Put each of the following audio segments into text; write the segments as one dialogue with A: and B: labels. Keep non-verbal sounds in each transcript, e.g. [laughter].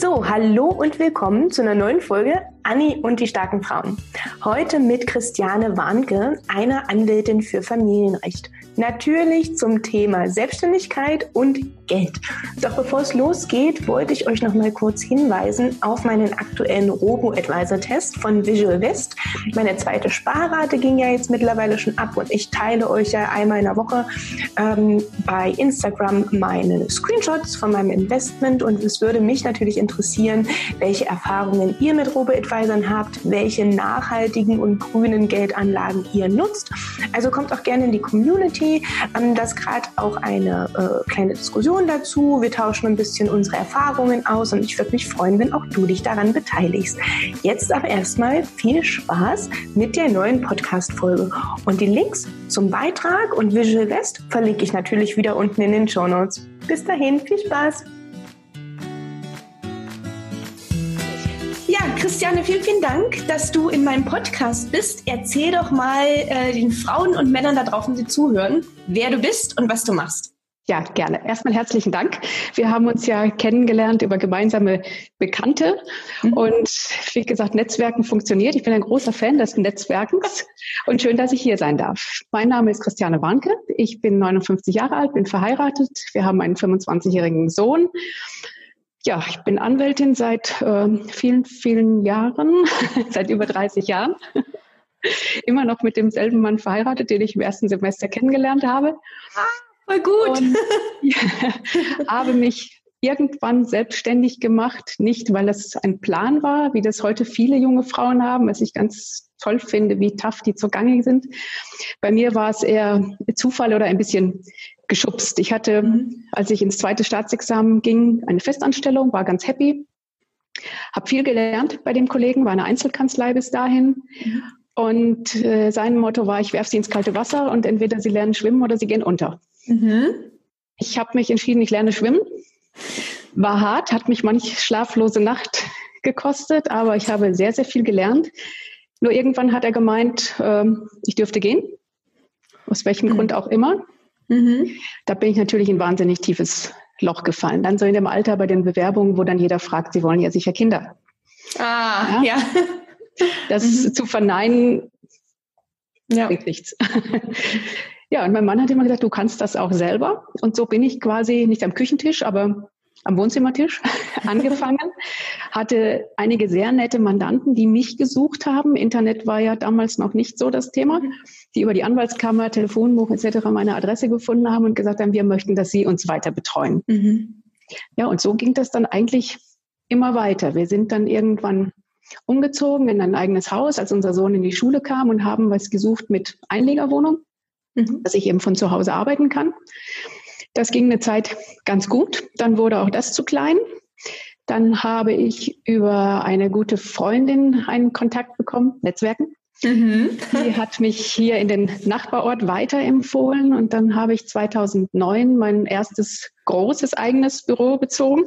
A: So, hallo und willkommen zu einer neuen Folge Anni und die starken Frauen. Heute mit Christiane Warnke, einer Anwältin für Familienrecht. Natürlich zum Thema Selbstständigkeit und Geld. Doch bevor es losgeht, wollte ich euch noch mal kurz hinweisen auf meinen aktuellen Robo-Advisor-Test von Visual West. Meine zweite Sparrate ging ja jetzt mittlerweile schon ab und ich teile euch ja einmal in der Woche ähm, bei Instagram meine Screenshots von meinem Investment und es würde mich natürlich interessieren, welche Erfahrungen ihr mit Robo-Advisern habt, welche nachhaltigen und grünen Geldanlagen ihr nutzt. Also kommt auch gerne in die Community. Ähm, das gerade auch eine äh, kleine Diskussion Informationen dazu. Wir tauschen ein bisschen unsere Erfahrungen aus und ich würde mich freuen, wenn auch du dich daran beteiligst. Jetzt aber erstmal viel Spaß mit der neuen Podcast-Folge. Und die Links zum Beitrag und Visual West verlinke ich natürlich wieder unten in den Show Notes. Bis dahin, viel Spaß! Ja, Christiane, vielen, vielen Dank, dass du in meinem Podcast bist. Erzähl doch mal äh, den Frauen und Männern da draußen, die zuhören, wer du bist und was du machst.
B: Ja, gerne. Erstmal herzlichen Dank. Wir haben uns ja kennengelernt über gemeinsame Bekannte. Mhm. Und wie gesagt, Netzwerken funktioniert. Ich bin ein großer Fan des Netzwerkens und schön, dass ich hier sein darf. Mein Name ist Christiane Warnke. Ich bin 59 Jahre alt, bin verheiratet. Wir haben einen 25-jährigen Sohn. Ja, ich bin Anwältin seit äh, vielen, vielen Jahren, [laughs] seit über 30 Jahren. Immer noch mit demselben Mann verheiratet, den ich im ersten Semester kennengelernt habe. Ah.
A: Voll gut. Und, [laughs]
B: ja, habe mich irgendwann selbstständig gemacht, nicht weil es ein Plan war, wie das heute viele junge Frauen haben, was ich ganz toll finde, wie tough die zugange sind. Bei mir war es eher Zufall oder ein bisschen geschubst. Ich hatte, mhm. als ich ins zweite Staatsexamen ging, eine Festanstellung, war ganz happy, habe viel gelernt bei dem Kollegen, war eine Einzelkanzlei bis dahin. Mhm. Und äh, sein Motto war, ich werfe sie ins kalte Wasser und entweder sie lernen schwimmen oder sie gehen unter. Mhm. Ich habe mich entschieden, ich lerne schwimmen. War hart, hat mich manch schlaflose Nacht [laughs] gekostet, aber ich habe sehr, sehr viel gelernt. Nur irgendwann hat er gemeint, äh, ich dürfte gehen, aus welchem mhm. Grund auch immer. Mhm. Da bin ich natürlich in ein wahnsinnig tiefes Loch gefallen. Dann so in dem Alter bei den Bewerbungen, wo dann jeder fragt, sie wollen ja sicher Kinder.
A: Ah, ja. ja.
B: Das mhm. zu verneinen, ja. bringt nichts. [laughs] Ja, und mein Mann hat immer gesagt, du kannst das auch selber. Und so bin ich quasi nicht am Küchentisch, aber am Wohnzimmertisch [laughs] angefangen, hatte einige sehr nette Mandanten, die mich gesucht haben. Internet war ja damals noch nicht so das Thema, die über die Anwaltskammer, Telefonbuch etc. meine Adresse gefunden haben und gesagt haben, wir möchten, dass sie uns weiter betreuen. Mhm. Ja, und so ging das dann eigentlich immer weiter. Wir sind dann irgendwann umgezogen in ein eigenes Haus, als unser Sohn in die Schule kam und haben was gesucht mit Einlegerwohnung mhm. dass ich eben von zu Hause arbeiten kann. Das ging eine Zeit ganz gut. Dann wurde auch das zu klein. Dann habe ich über eine gute Freundin einen Kontakt bekommen, Netzwerken. Mhm. Die [laughs] hat mich hier in den Nachbarort weiterempfohlen und dann habe ich 2009 mein erstes großes eigenes Büro bezogen.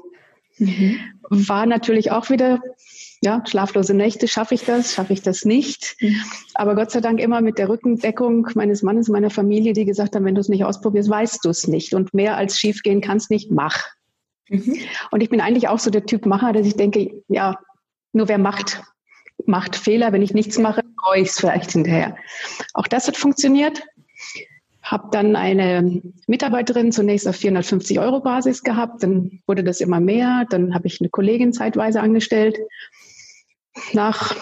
B: Mhm. War natürlich auch wieder ja, schlaflose Nächte, schaffe ich das, schaffe ich das nicht. Mhm. Aber Gott sei Dank immer mit der Rückendeckung meines Mannes, meiner Familie, die gesagt haben, wenn du es nicht ausprobierst, weißt du es nicht. Und mehr als schiefgehen kannst nicht, mach. Mhm. Und ich bin eigentlich auch so der Typ Macher, dass ich denke, ja, nur wer macht, macht Fehler. Wenn ich nichts mache, freue ich es vielleicht hinterher. Auch das hat funktioniert. Habe dann eine Mitarbeiterin zunächst auf 450 Euro Basis gehabt, dann wurde das immer mehr, dann habe ich eine Kollegin zeitweise angestellt nach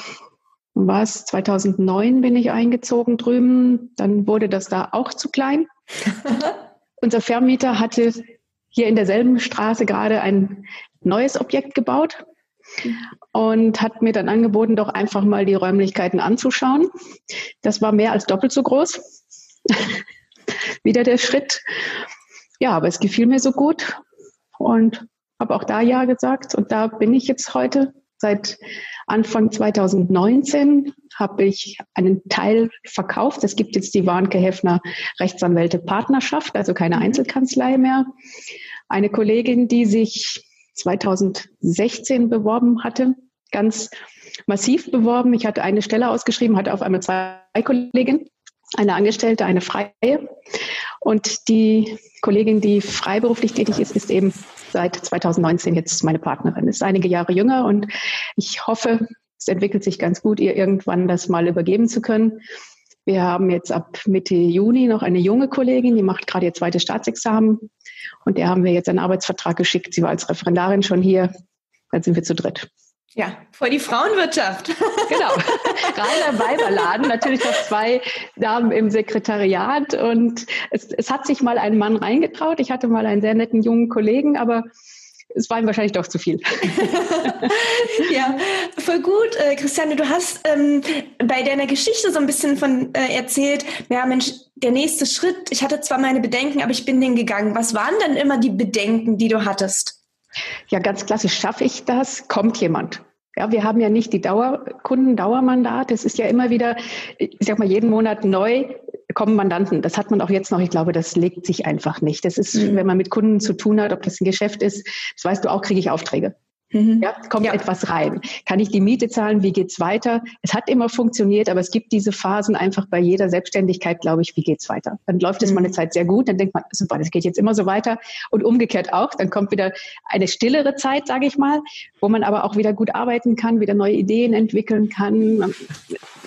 B: was 2009 bin ich eingezogen drüben. Dann wurde das da auch zu klein. [laughs] Unser Vermieter hatte hier in derselben Straße gerade ein neues Objekt gebaut und hat mir dann angeboten, doch einfach mal die Räumlichkeiten anzuschauen. Das war mehr als doppelt so groß. [laughs] Wieder der Schritt. Ja, aber es gefiel mir so gut und habe auch da Ja gesagt und da bin ich jetzt heute seit Anfang 2019 habe ich einen Teil verkauft. Es gibt jetzt die Warnke Heffner Rechtsanwälte Partnerschaft, also keine mhm. Einzelkanzlei mehr. Eine Kollegin, die sich 2016 beworben hatte, ganz massiv beworben. Ich hatte eine Stelle ausgeschrieben, hatte auf einmal zwei Kolleginnen. Eine Angestellte, eine Freie. Und die Kollegin, die freiberuflich tätig ist, ist eben seit 2019 jetzt meine Partnerin, ist einige Jahre jünger und ich hoffe, es entwickelt sich ganz gut, ihr irgendwann das mal übergeben zu können. Wir haben jetzt ab Mitte Juni noch eine junge Kollegin, die macht gerade ihr zweites Staatsexamen. Und der haben wir jetzt einen Arbeitsvertrag geschickt. Sie war als Referendarin schon hier. Dann sind wir zu dritt.
A: Ja, vor die Frauenwirtschaft. [laughs]
B: Genau. Reiner Weiberladen. Natürlich noch zwei Damen im Sekretariat. Und es, es hat sich mal ein Mann reingetraut. Ich hatte mal einen sehr netten jungen Kollegen, aber es war ihm wahrscheinlich doch zu viel. [laughs]
A: ja, voll gut. Äh, Christiane, du hast ähm, bei deiner Geschichte so ein bisschen von äh, erzählt, ja Mensch, der nächste Schritt, ich hatte zwar meine Bedenken, aber ich bin den gegangen. Was waren denn immer die Bedenken, die du hattest?
B: Ja, ganz klassisch, schaffe ich das? Kommt jemand? Ja, wir haben ja nicht die Dauer, Kundendauermandat. Es ist ja immer wieder, ich sag mal, jeden Monat neu kommen Mandanten. Das hat man auch jetzt noch. Ich glaube, das legt sich einfach nicht. Das ist, mhm. wenn man mit Kunden zu tun hat, ob das ein Geschäft ist, das weißt du auch, kriege ich Aufträge. Mhm. Ja, kommt ja. etwas rein. Kann ich die Miete zahlen? Wie geht's weiter? Es hat immer funktioniert, aber es gibt diese Phasen einfach bei jeder Selbstständigkeit, glaube ich, wie geht's weiter? Dann läuft es mhm. mal eine Zeit sehr gut, dann denkt man, super, das geht jetzt immer so weiter. Und umgekehrt auch, dann kommt wieder eine stillere Zeit, sage ich mal, wo man aber auch wieder gut arbeiten kann, wieder neue Ideen entwickeln kann.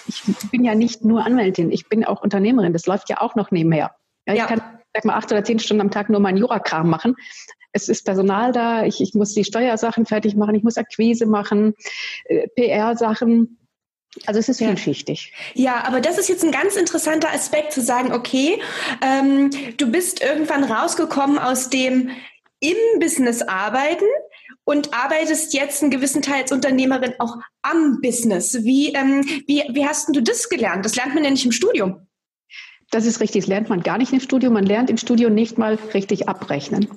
B: Ich bin ja nicht nur Anwältin, ich bin auch Unternehmerin. Das läuft ja auch noch nebenher. Ja, ich ja. kann sag mal acht oder zehn Stunden am Tag nur meinen Jurakram machen es ist Personal da, ich, ich muss die Steuersachen fertig machen, ich muss Akquise machen, äh, PR-Sachen. Also es ist ja. vielschichtig.
A: Ja, aber das ist jetzt ein ganz interessanter Aspekt zu sagen, okay, ähm, du bist irgendwann rausgekommen aus dem im Business arbeiten und arbeitest jetzt einen gewissen Teil als Unternehmerin auch am Business. Wie, ähm, wie, wie hast du das gelernt? Das lernt man ja nicht im Studium.
B: Das ist richtig, das lernt man gar nicht im Studium. Man lernt im Studium nicht mal richtig abrechnen.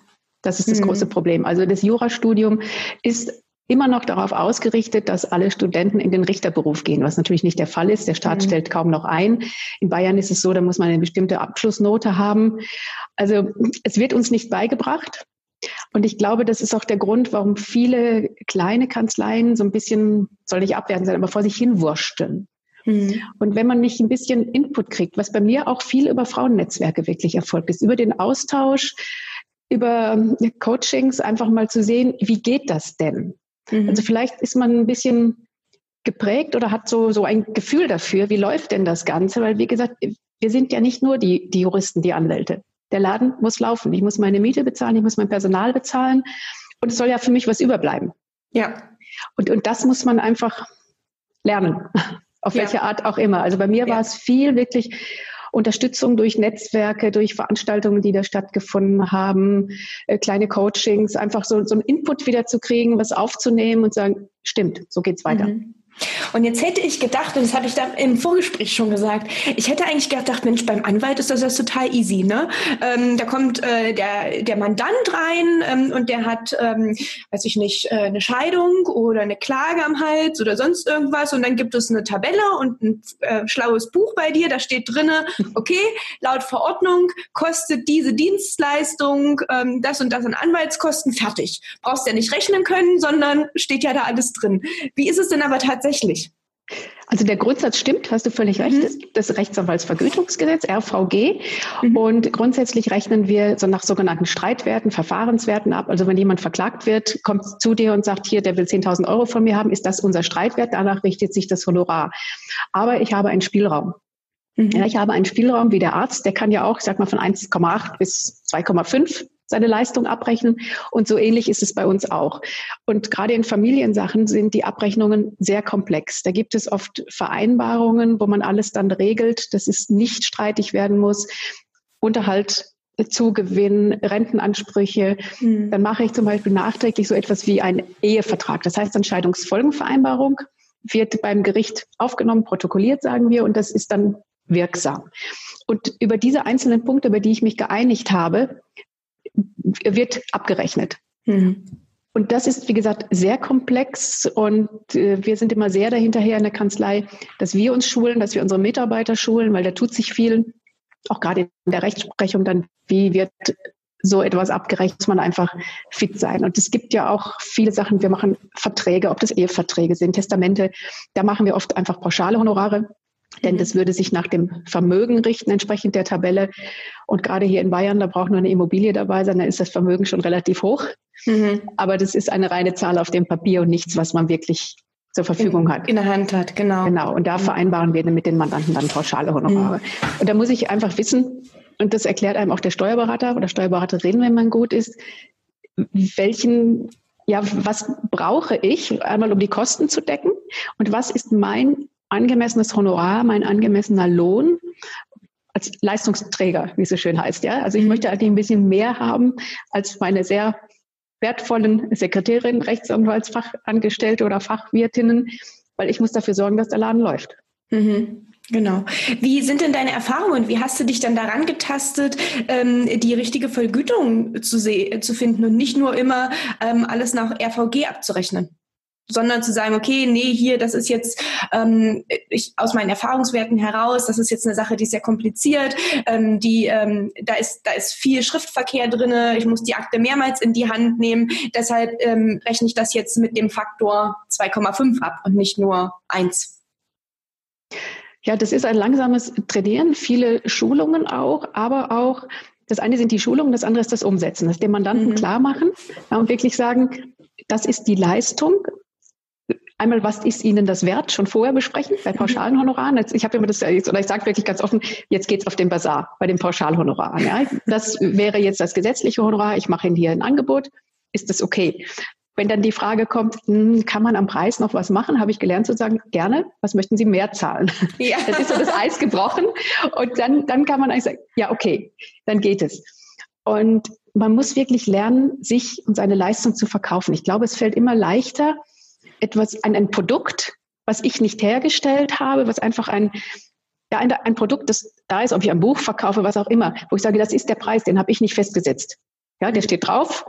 B: Das ist das mhm. große Problem. Also das Jurastudium ist immer noch darauf ausgerichtet, dass alle Studenten in den Richterberuf gehen, was natürlich nicht der Fall ist. Der Staat mhm. stellt kaum noch ein. In Bayern ist es so, da muss man eine bestimmte Abschlussnote haben. Also es wird uns nicht beigebracht. Und ich glaube, das ist auch der Grund, warum viele kleine Kanzleien so ein bisschen, soll nicht abwerten sein, aber vor sich hinwurschteln. Mhm. Und wenn man nicht ein bisschen Input kriegt, was bei mir auch viel über Frauennetzwerke wirklich erfolgt ist, über den Austausch, über ähm, Coachings einfach mal zu sehen, wie geht das denn? Mhm. Also vielleicht ist man ein bisschen geprägt oder hat so, so ein Gefühl dafür, wie läuft denn das Ganze? Weil, wie gesagt, wir sind ja nicht nur die, die Juristen, die Anwälte. Der Laden muss laufen. Ich muss meine Miete bezahlen, ich muss mein Personal bezahlen und es soll ja für mich was überbleiben.
A: Ja.
B: Und, und das muss man einfach lernen. Auf ja. welche Art auch immer. Also bei mir ja. war es viel wirklich Unterstützung durch Netzwerke, durch Veranstaltungen, die da stattgefunden haben, äh, kleine Coachings, einfach so, so einen Input wieder zu kriegen, was aufzunehmen und sagen, stimmt, so geht's weiter. Mhm.
A: Und jetzt hätte ich gedacht, und das habe ich da im Vorgespräch schon gesagt, ich hätte eigentlich gedacht, Mensch, beim Anwalt ist das, das total easy, ne? Ähm, da kommt äh, der, der Mandant rein ähm, und der hat, ähm, weiß ich nicht, äh, eine Scheidung oder eine Klage am Hals oder sonst irgendwas und dann gibt es eine Tabelle und ein äh, schlaues Buch bei dir, da steht drinne, okay, laut Verordnung kostet diese Dienstleistung ähm, das und das an Anwaltskosten, fertig. Brauchst ja nicht rechnen können, sondern steht ja da alles drin. Wie ist es denn aber tatsächlich tatsächlich?
B: Also der Grundsatz stimmt, hast du völlig recht. Mhm. Es gibt das Rechtsanwaltsvergütungsgesetz, RVG. Mhm. Und grundsätzlich rechnen wir so nach sogenannten Streitwerten, Verfahrenswerten ab. Also wenn jemand verklagt wird, kommt zu dir und sagt, hier, der will 10.000 Euro von mir haben, ist das unser Streitwert. Danach richtet sich das Honorar. Aber ich habe einen Spielraum. Mhm. Ja, ich habe einen Spielraum wie der Arzt, der kann ja auch, ich sag mal, von 1,8 bis 2,5 seine Leistung abrechnen. Und so ähnlich ist es bei uns auch. Und gerade in Familiensachen sind die Abrechnungen sehr komplex. Da gibt es oft Vereinbarungen, wo man alles dann regelt, dass es nicht streitig werden muss. Unterhalt Zugewinn, Rentenansprüche. Mhm. Dann mache ich zum Beispiel nachträglich so etwas wie einen Ehevertrag. Das heißt Entscheidungsfolgenvereinbarung wird beim Gericht aufgenommen, protokolliert, sagen wir, und das ist dann wirksam. Und über diese einzelnen Punkte, über die ich mich geeinigt habe, wird abgerechnet. Mhm. Und das ist, wie gesagt, sehr komplex und äh, wir sind immer sehr dahinterher in der Kanzlei, dass wir uns schulen, dass wir unsere Mitarbeiter schulen, weil da tut sich viel, auch gerade in der Rechtsprechung dann, wie wird so etwas abgerechnet, muss man einfach fit sein. Und es gibt ja auch viele Sachen, wir machen Verträge, ob das Eheverträge sind, Testamente, da machen wir oft einfach pauschale Honorare Denn das würde sich nach dem Vermögen richten, entsprechend der Tabelle. Und gerade hier in Bayern, da braucht nur eine Immobilie dabei sein, da ist das Vermögen schon relativ hoch. Mhm. Aber das ist eine reine Zahl auf dem Papier und nichts, was man wirklich zur Verfügung hat.
A: In der Hand hat, genau.
B: Genau. Und da mhm. vereinbaren wir mit den Mandanten dann pauschale Honorare. Mhm. Und da muss ich einfach wissen, und das erklärt einem auch der Steuerberater oder Steuerberaterin, wenn man gut ist, welchen, ja, was brauche ich einmal, um die Kosten zu decken? Und was ist mein angemessenes Honorar, mein angemessener Lohn als Leistungsträger, wie es so schön heißt, ja? Also ich mhm. möchte eigentlich ein bisschen mehr haben als meine sehr wertvollen Sekretärin, Rechtsanwaltsfachangestellte oder Fachwirtinnen, weil ich muss dafür sorgen, dass der Laden läuft.
A: Mhm. Genau. Wie sind denn deine Erfahrungen? Wie hast du dich dann daran getastet, ähm, die richtige Vergütung zu, zu finden und nicht nur immer ähm, alles nach RVG abzurechnen? Sondern zu sagen, okay, nee, hier, das ist jetzt ähm, ich, aus meinen Erfahrungswerten heraus, das ist jetzt eine Sache, die ist sehr kompliziert, ähm, die ähm, da ist da ist viel Schriftverkehr drinne, ich muss die Akte mehrmals in die Hand nehmen, deshalb ähm, rechne ich das jetzt mit dem Faktor 2,5 ab und nicht nur 1.
B: Ja, das ist ein langsames Trainieren, viele Schulungen auch, aber auch das eine sind die Schulungen, das andere ist das Umsetzen, das dem Mandanten mhm. klar machen ja, und wirklich sagen, das ist die Leistung, Einmal, was ist Ihnen das wert? Schon vorher besprechen bei pauschalen Honoraren. Ich habe immer das, oder ich sage wirklich ganz offen, jetzt geht's auf den Bazar bei den Pauschalhonoraren. Ja. Das wäre jetzt das gesetzliche Honorar. Ich mache Ihnen hier ein Angebot. Ist das okay? Wenn dann die Frage kommt, hm, kann man am Preis noch was machen, habe ich gelernt zu sagen, gerne, was möchten Sie mehr zahlen? Ja. [laughs] Das ist so das Eis gebrochen. Und dann, dann kann man eigentlich sagen, ja, okay, dann geht es. Und man muss wirklich lernen, sich und seine Leistung zu verkaufen. Ich glaube, es fällt immer leichter, etwas, ein, ein Produkt, was ich nicht hergestellt habe, was einfach ein, ja, ein, ein Produkt, das da ist, ob ich ein Buch verkaufe, was auch immer, wo ich sage, das ist der Preis, den habe ich nicht festgesetzt. Ja, der steht drauf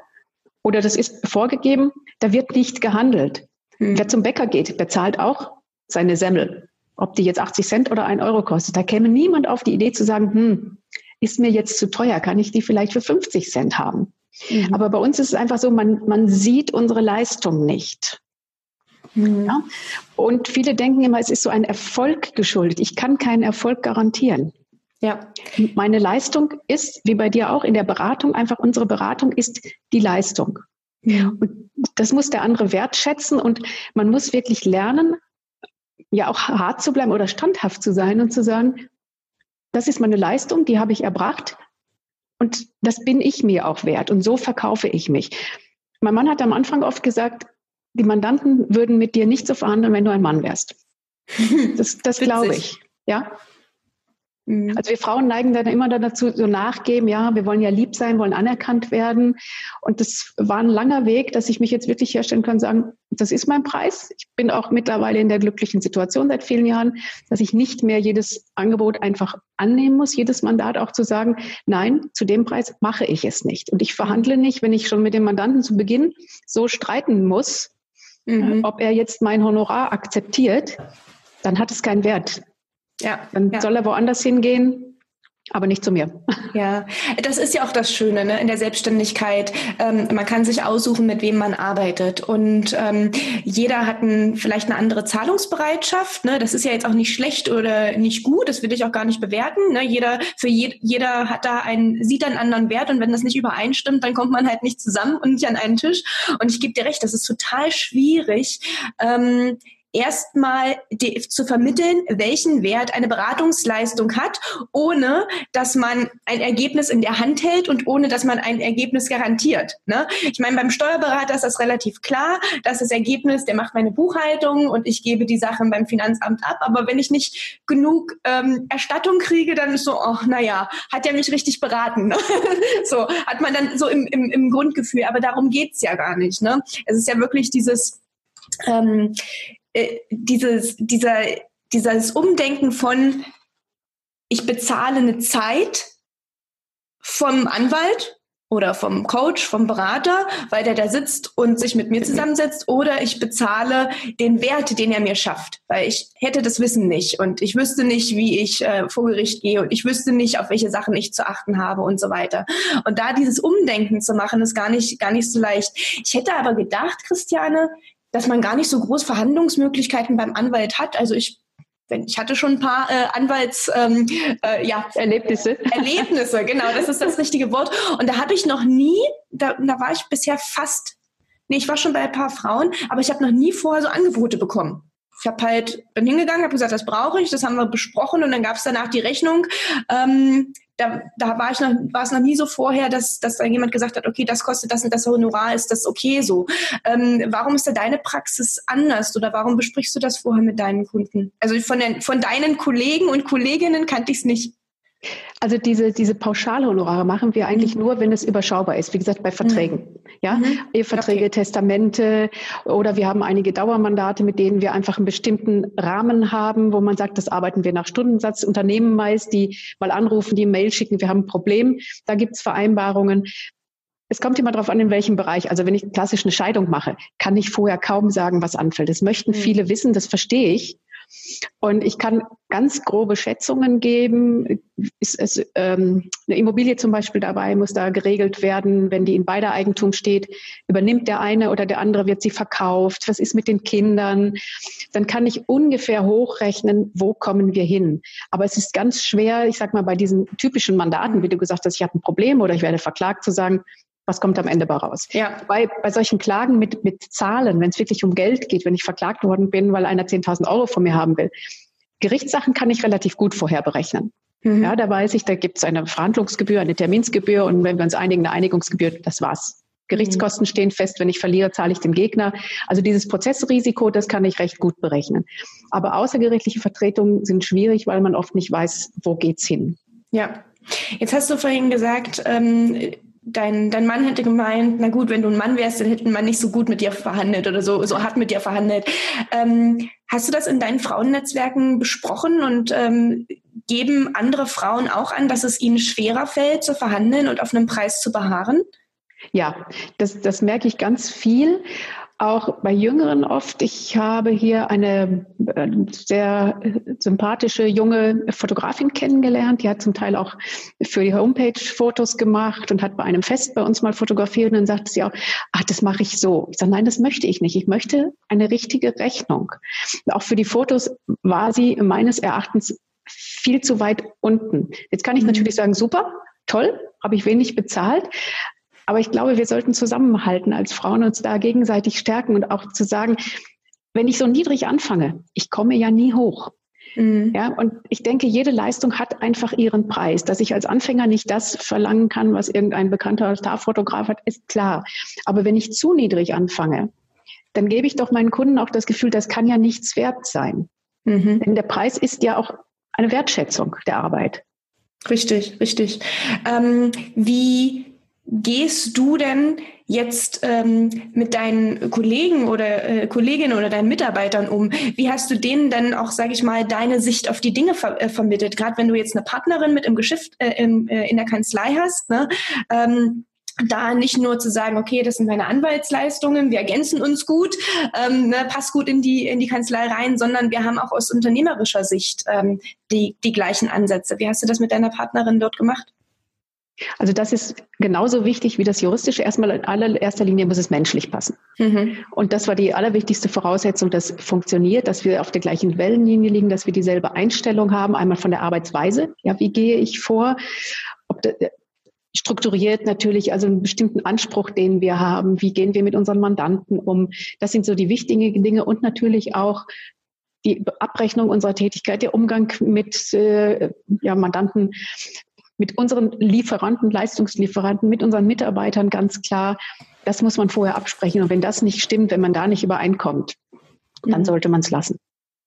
B: oder das ist vorgegeben, da wird nicht gehandelt. Mhm. Wer zum Bäcker geht, bezahlt auch seine Semmel. Ob die jetzt 80 Cent oder ein Euro kostet, da käme niemand auf die Idee zu sagen, hm, ist mir jetzt zu teuer, kann ich die vielleicht für 50 Cent haben? Mhm. Aber bei uns ist es einfach so, man, man sieht unsere Leistung nicht. Mhm. Ja? Und viele denken immer, es ist so ein Erfolg geschuldet. Ich kann keinen Erfolg garantieren. Ja. Meine Leistung ist, wie bei dir auch, in der Beratung einfach unsere Beratung ist die Leistung. Ja. Und das muss der andere wertschätzen und man muss wirklich lernen, ja auch hart zu bleiben oder standhaft zu sein und zu sagen, das ist meine Leistung, die habe ich erbracht und das bin ich mir auch wert und so verkaufe ich mich. Mein Mann hat am Anfang oft gesagt, die Mandanten würden mit dir nicht so verhandeln, wenn du ein Mann wärst. [laughs] Das, das glaube ich. Ja. Mhm. Also wir Frauen neigen dann immer dazu, so nachgeben, ja, wir wollen ja lieb sein, wollen anerkannt werden. Und das war ein langer Weg, dass ich mich jetzt wirklich herstellen kann, sagen, das ist mein Preis. Ich bin auch mittlerweile in der glücklichen Situation seit vielen Jahren, dass ich nicht mehr jedes Angebot einfach annehmen muss, jedes Mandat auch zu sagen, nein, zu dem Preis mache ich es nicht. Und ich verhandle nicht, wenn ich schon mit dem Mandanten zu Beginn so streiten muss, mhm. ob er jetzt mein Honorar akzeptiert, dann hat es keinen Wert. Ja. Dann ja. soll er woanders hingehen, aber nicht zu mir.
A: Ja, das ist ja auch das Schöne ne, in der Selbstständigkeit. Ähm, man kann sich aussuchen, mit wem man arbeitet. Und ähm, jeder hat ein, vielleicht eine andere Zahlungsbereitschaft. Ne? Das ist ja jetzt auch nicht schlecht oder nicht gut. Das will ich auch gar nicht bewerten. Ne? Jeder, für je, jeder hat da einen, sieht einen anderen Wert. Und wenn das nicht übereinstimmt, dann kommt man halt nicht zusammen und nicht an einen Tisch. Und ich gebe dir recht, das ist total schwierig. Ähm, erstmal zu vermitteln, welchen Wert eine Beratungsleistung hat, ohne dass man ein Ergebnis in der Hand hält und ohne dass man ein Ergebnis garantiert. Ne? Ich meine, beim Steuerberater ist das relativ klar, dass das Ergebnis, der macht meine Buchhaltung und ich gebe die Sachen beim Finanzamt ab. Aber wenn ich nicht genug ähm, Erstattung kriege, dann ist so, ach naja, hat er mich richtig beraten. Ne? [laughs] so hat man dann so im, im, im Grundgefühl. Aber darum geht's ja gar nicht. Ne? Es ist ja wirklich dieses ähm, äh, dieses, dieser, dieses Umdenken von, ich bezahle eine Zeit vom Anwalt oder vom Coach, vom Berater, weil der da sitzt und sich mit mir zusammensetzt, oder ich bezahle den Wert, den er mir schafft, weil ich hätte das Wissen nicht und ich wüsste nicht, wie ich äh, vor Gericht gehe und ich wüsste nicht, auf welche Sachen ich zu achten habe und so weiter. Und da dieses Umdenken zu machen, ist gar nicht gar nicht so leicht. Ich hätte aber gedacht, Christiane, dass man gar nicht so groß Verhandlungsmöglichkeiten beim Anwalt hat. Also ich ich hatte schon ein paar äh, Anwalts ähm, äh, ja,
B: Erlebnisse. [laughs]
A: Erlebnisse, genau, das ist das richtige Wort. Und da habe ich noch nie, da, da war ich bisher fast, nee, ich war schon bei ein paar Frauen, aber ich habe noch nie vorher so Angebote bekommen. Ich habe halt bin hingegangen, habe gesagt, das brauche ich, das haben wir besprochen und dann gab es danach die Rechnung. Ähm, da, da war ich noch, war es noch nie so vorher, dass, dass dann jemand gesagt hat, okay, das kostet das und das Honorar, ist das okay so. Ähm, warum ist da deine Praxis anders oder warum besprichst du das vorher mit deinen Kunden? Also von, den, von deinen Kollegen und Kolleginnen kannte ich es nicht.
B: Also diese, diese Pauschalhonorare machen wir eigentlich mhm. nur, wenn es überschaubar ist. Wie gesagt, bei Verträgen. Mhm. Ja, mhm. Eheverträge, okay. Testamente oder wir haben einige Dauermandate, mit denen wir einfach einen bestimmten Rahmen haben, wo man sagt, das arbeiten wir nach Stundensatz. Unternehmen meist, die mal anrufen, die Mail schicken, wir haben ein Problem. Da gibt es Vereinbarungen. Es kommt immer darauf an, in welchem Bereich. Also wenn ich klassisch eine Scheidung mache, kann ich vorher kaum sagen, was anfällt. Das möchten mhm. viele wissen, das verstehe ich. Und ich kann ganz grobe Schätzungen geben. Ist es ähm, eine Immobilie zum Beispiel dabei, muss da geregelt werden, wenn die in beider Eigentum steht, übernimmt der eine oder der andere, wird sie verkauft, was ist mit den Kindern? Dann kann ich ungefähr hochrechnen, wo kommen wir hin. Aber es ist ganz schwer, ich sag mal, bei diesen typischen Mandaten, wie du gesagt hast, ich habe ein Problem oder ich werde verklagt, zu sagen, was kommt am Ende bei raus. Ja. Bei, bei solchen Klagen mit, mit Zahlen, wenn es wirklich um Geld geht, wenn ich verklagt worden bin, weil einer 10.000 Euro von mir haben will, Gerichtssachen kann ich relativ gut vorher berechnen. Mhm. Ja, da weiß ich, da gibt es eine Verhandlungsgebühr, eine Terminsgebühr und wenn wir uns einigen, eine Einigungsgebühr, das war's. Gerichtskosten mhm. stehen fest, wenn ich verliere, zahle ich dem Gegner. Also dieses Prozessrisiko, das kann ich recht gut berechnen. Aber außergerichtliche Vertretungen sind schwierig, weil man oft nicht weiß, wo geht's hin.
A: Ja. Jetzt hast du vorhin gesagt, ähm, dein, dein Mann hätte gemeint, na gut, wenn du ein Mann wärst, dann hätten man nicht so gut mit dir verhandelt oder so, so hart mit dir verhandelt. Ähm, hast du das in deinen Frauennetzwerken besprochen und ähm, geben andere Frauen auch an, dass es ihnen schwerer fällt, zu verhandeln und auf einem Preis zu beharren?
B: Ja, das, das merke ich ganz viel auch bei Jüngeren oft. Ich habe hier eine äh, sehr sympathische junge Fotografin kennengelernt. Die hat zum Teil auch für die Homepage Fotos gemacht und hat bei einem Fest bei uns mal fotografiert. Und dann sagte sie auch, ach, das mache ich so. Ich sage, nein, das möchte ich nicht. Ich möchte eine richtige Rechnung. Auch für die Fotos war sie meines Erachtens viel zu weit unten. Jetzt kann ich mhm. natürlich sagen, super, toll, habe ich wenig bezahlt. Aber ich glaube, wir sollten zusammenhalten als Frauen, uns da gegenseitig stärken und auch zu sagen, wenn ich so niedrig anfange, ich komme ja nie hoch. Mhm. Ja, und ich denke, jede Leistung hat einfach ihren Preis. Dass ich als Anfänger nicht das verlangen kann, was irgendein bekannter Starfotograf hat, ist klar. Aber wenn ich zu niedrig anfange, dann gebe ich doch meinen Kunden auch das Gefühl, das kann ja nichts wert sein. Mhm. Denn der Preis ist ja auch eine Wertschätzung der Arbeit.
A: Richtig, richtig. Ähm, wie gehst du denn jetzt ähm, mit deinen Kollegen oder äh, Kolleginnen oder deinen Mitarbeitern um? Wie hast du denen dann auch, sage ich mal, deine Sicht auf die Dinge ver äh, vermittelt? Gerade wenn du jetzt eine Partnerin mit im Geschäft äh, im, äh, in der Kanzlei hast, ne? Ähm, da nicht nur zu sagen, okay, das sind meine Anwaltsleistungen, wir ergänzen uns gut, ähm, ne, passt gut in die in die Kanzlei rein, sondern wir haben auch aus unternehmerischer Sicht ähm, die die gleichen Ansätze. Wie hast du das mit deiner Partnerin dort gemacht?
B: Also das ist genauso wichtig wie das Juristische. Erstmal in allererster Linie muss es menschlich passen. Mhm. Und das war die allerwichtigste Voraussetzung, dass funktioniert, dass wir auf der gleichen Wellenlinie liegen, dass wir dieselbe Einstellung haben. Einmal von der Arbeitsweise. Ja, wie gehe ich vor? Ob da, strukturiert natürlich, also einen bestimmten Anspruch, den wir haben. Wie gehen wir mit unseren Mandanten um? Das sind so die wichtigen Dinge und natürlich auch die Abrechnung unserer Tätigkeit, der Umgang mit äh, ja, Mandanten, mit unseren Lieferanten, Leistungslieferanten, mit unseren Mitarbeitern ganz klar. Das muss man vorher absprechen. Und wenn das nicht stimmt, wenn man da nicht übereinkommt, dann mhm. sollte man es lassen.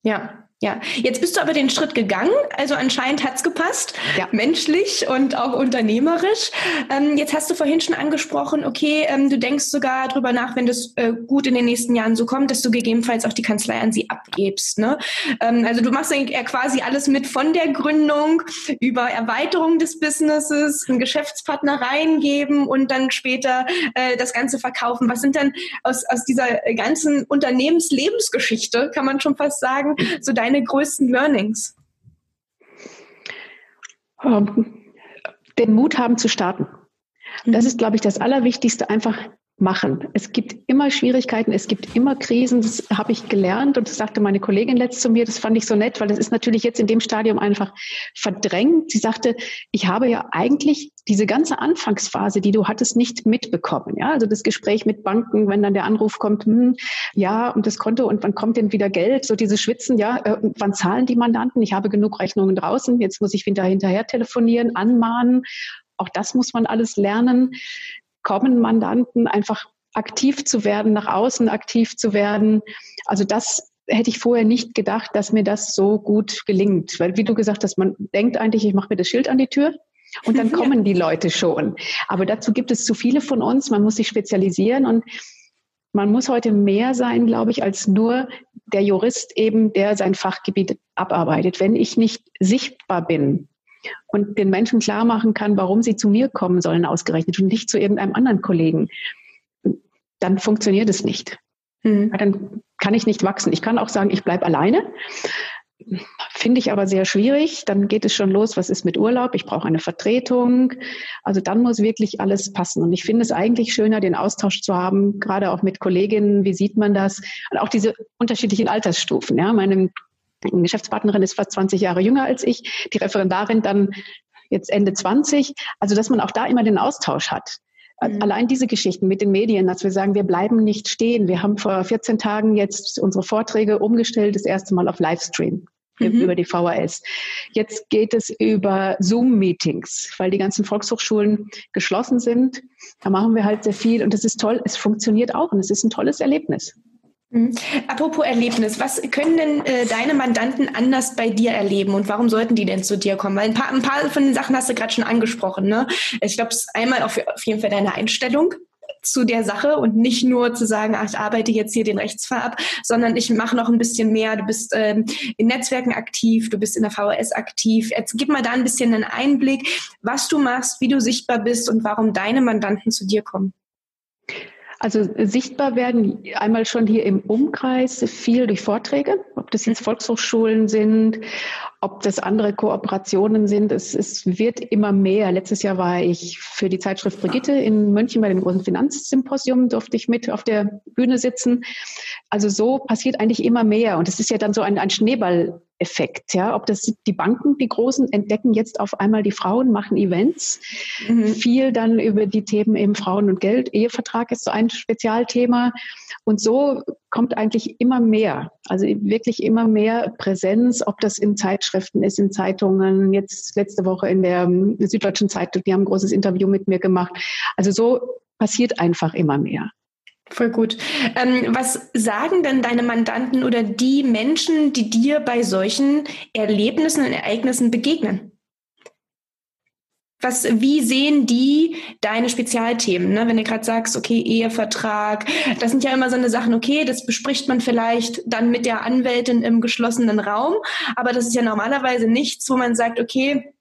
A: Ja, ja, jetzt bist du aber den Schritt gegangen. Also anscheinend hat's gepasst, ja. menschlich und auch unternehmerisch. Ähm, jetzt hast du vorhin schon angesprochen, okay, ähm, du denkst sogar drüber nach, wenn das äh, gut in den nächsten Jahren so kommt, dass du gegebenenfalls auch die Kanzlei an sie abgibst. Ne? Ähm, also du machst eigentlich quasi alles mit von der Gründung über Erweiterung des Businesses, einen Geschäftspartner reingeben und dann später äh, das Ganze verkaufen. Was sind dann aus, aus dieser ganzen Unternehmenslebensgeschichte, kann man schon fast sagen, so deine deine größten Learnings?
B: Ähm, den Mut haben zu starten. Das mhm. ist, glaube ich, das Allerwichtigste, einfach machen. Es gibt immer Schwierigkeiten, es gibt immer Krisen, das habe ich gelernt und das sagte meine Kollegin letzt zu mir, das fand ich so nett, weil das ist natürlich jetzt in dem Stadium einfach verdrängt. Sie sagte, ich habe ja eigentlich diese ganze Anfangsphase, die du hattest, nicht mitbekommen. Ja, also das Gespräch mit Banken, wenn dann der Anruf kommt, hm, ja, und das Konto und wann kommt denn wieder Geld? So diese Schwitzen, ja, äh, wann zahlen die Mandanten? Ich habe genug Rechnungen draußen, jetzt muss ich wieder hinterher telefonieren, anmahnen. Auch das muss man alles lernen kommen Mandanten einfach aktiv zu werden, nach außen aktiv zu werden. Also das hätte ich vorher nicht gedacht, dass mir das so gut gelingt. Weil wie du gesagt hast, man denkt eigentlich, ich mache mir das Schild an die Tür und dann [laughs] kommen die Leute schon. Aber dazu gibt es zu viele von uns. Man muss sich spezialisieren und man muss heute mehr sein, glaube ich, als nur der Jurist eben, der sein Fachgebiet abarbeitet. Wenn ich nicht sichtbar bin, und den Menschen klar machen kann, warum sie zu mir kommen sollen, ausgerechnet und nicht zu irgendeinem anderen Kollegen, dann funktioniert es nicht. Mhm. Dann kann ich nicht wachsen. Ich kann auch sagen, ich bleibe alleine. Finde ich aber sehr schwierig. Dann geht es schon los, was ist mit Urlaub? Ich brauche eine Vertretung. Also dann muss wirklich alles passen. Und ich finde es eigentlich schöner, den Austausch zu haben, gerade auch mit Kolleginnen. Wie sieht man das? Und auch diese unterschiedlichen Altersstufen. Ja, meine eine Geschäftspartnerin ist fast 20 Jahre jünger als ich, die Referendarin dann jetzt Ende 20. Also, dass man auch da immer den Austausch hat. Mhm. Allein diese Geschichten mit den Medien, dass wir sagen, wir bleiben nicht stehen. Wir haben vor 14 Tagen jetzt unsere Vorträge umgestellt, das erste Mal auf Livestream mhm. über die VHS. Jetzt geht es über Zoom-Meetings, weil die ganzen Volkshochschulen geschlossen sind. Da machen wir halt sehr viel und das ist toll. Es funktioniert auch und es ist ein tolles Erlebnis.
A: Mhm. Apropos Erlebnis, was können denn äh, deine Mandanten anders bei dir erleben und warum sollten die denn zu dir kommen? Weil ein paar, ein paar von den Sachen hast du gerade schon angesprochen. Ne? Ich glaube, es ist einmal auf, auf jeden Fall deine Einstellung zu der Sache und nicht nur zu sagen, ach, ich arbeite jetzt hier den Rechtsfall ab, sondern ich mache noch ein bisschen mehr. Du bist ähm, in Netzwerken aktiv, du bist in der VHS aktiv. Jetzt gib mal da ein bisschen einen Einblick, was du machst, wie du sichtbar bist und warum deine Mandanten zu dir kommen.
B: Also sichtbar werden einmal schon hier im Umkreis viel durch Vorträge, ob das jetzt Volkshochschulen sind, ob das andere Kooperationen sind. Es, es wird immer mehr. Letztes Jahr war ich für die Zeitschrift Brigitte in München bei dem großen Finanzsymposium, durfte ich mit auf der Bühne sitzen. Also so passiert eigentlich immer mehr. Und es ist ja dann so ein, ein Schneeball Effekt. Ja, ob das die Banken, die großen, entdecken jetzt auf einmal die Frauen, machen Events. Mhm. Viel dann über die Themen eben Frauen und Geld. Ehevertrag ist so ein Spezialthema. Und so kommt eigentlich immer mehr, also wirklich immer mehr Präsenz, ob das in Zeitschriften ist, in Zeitungen. Jetzt letzte Woche in der Süddeutschen Zeitung, die haben ein großes Interview mit mir gemacht. Also so passiert einfach immer mehr.
A: Voll gut. Ähm, was sagen denn deine Mandanten oder die Menschen, die dir bei solchen Erlebnissen und Ereignissen begegnen? Was, wie sehen die deine Spezialthemen? Ne? Wenn du gerade sagst, okay, Ehevertrag, das sind ja immer so eine Sachen, okay, das bespricht man vielleicht dann mit der Anwältin im geschlossenen Raum, aber das ist ja normalerweise nichts, wo man sagt, okay,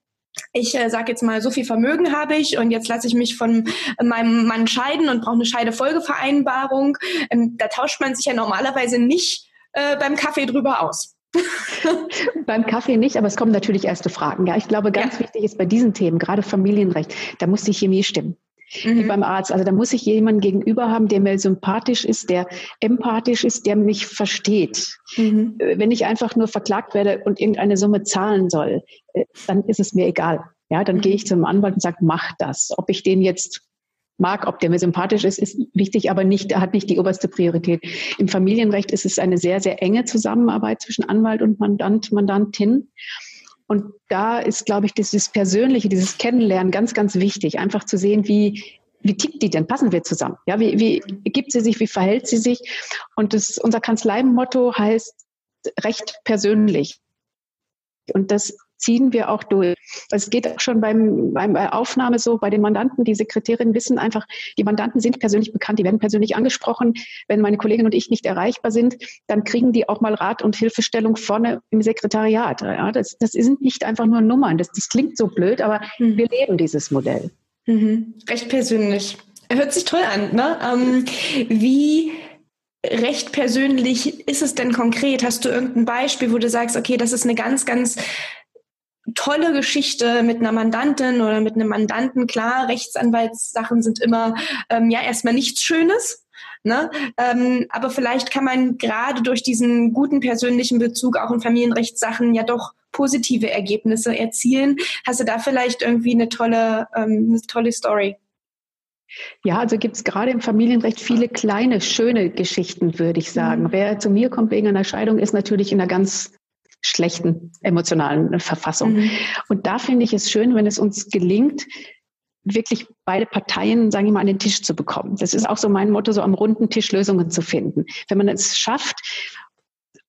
A: ich äh, sage jetzt mal, so viel Vermögen habe ich und jetzt lasse ich mich von äh, meinem Mann scheiden und brauche eine Scheidefolgevereinbarung. Ähm, da tauscht man sich ja normalerweise nicht äh, beim Kaffee drüber aus. [laughs]
B: Beim Kaffee nicht, aber es kommen natürlich erste Fragen. Ja, ich glaube, ganz ja. wichtig ist bei diesen Themen, gerade Familienrecht, da muss die Chemie stimmen mhm. wie beim Arzt. Also da muss ich jemanden gegenüber haben, der mir sympathisch ist, der empathisch ist, der mich versteht. Mhm. Äh, wenn ich einfach nur verklagt werde und irgendeine Summe zahlen soll, äh, dann ist es mir egal. Ja, dann mhm. gehe ich zum Anwalt und sage, mach das. Ob ich den jetzt mag, ob der mir sympathisch ist, ist wichtig, aber nicht, hat nicht die oberste Priorität. Im Familienrecht ist es eine sehr, sehr enge Zusammenarbeit zwischen Anwalt und Mandant, Mandantin. Und da ist, glaube ich, dieses Persönliche, dieses Kennenlernen ganz, ganz wichtig, einfach zu sehen, wie, wie tickt die denn? Passen wir zusammen? Ja, wie, wie gibt sie sich? Wie verhält sie sich? Und das, unser Kanzleimotto heißt recht persönlich. Und das ziehen wir auch durch. Es geht auch schon beim, beim Aufnahme so, bei den Mandanten, die Sekretärinnen wissen einfach, die Mandanten sind persönlich bekannt, die werden persönlich angesprochen. Wenn meine Kollegin und ich nicht erreichbar sind, dann kriegen die auch mal Rat und Hilfestellung vorne im Sekretariat. Ja, das, das sind nicht einfach nur Nummern. Das, das klingt so blöd, aber mhm. wir leben dieses Modell.
A: Mhm. Recht persönlich. Hört sich toll an. Ne? Ähm, wie recht persönlich ist es denn konkret? Hast du irgendein Beispiel, wo du sagst, okay, das ist eine ganz, ganz tolle Geschichte mit einer Mandantin oder mit einem Mandanten. Klar, Rechtsanwaltssachen sind immer ähm, ja erstmal nichts Schönes. Ne? Ähm, aber vielleicht kann man gerade durch diesen guten persönlichen Bezug auch in Familienrechtssachen ja doch positive Ergebnisse erzielen. Hast du da vielleicht irgendwie eine tolle, ähm, eine tolle Story?
B: Ja, also gibt es gerade im Familienrecht viele kleine, schöne Geschichten, würde ich sagen. Mhm. Wer zu mir kommt wegen einer Scheidung, ist natürlich in einer ganz schlechten emotionalen Verfassung. Mhm. Und da finde ich es schön, wenn es uns gelingt, wirklich beide Parteien, sagen wir mal, an den Tisch zu bekommen. Das ist auch so mein Motto, so am runden Tisch Lösungen zu finden. Wenn man es schafft,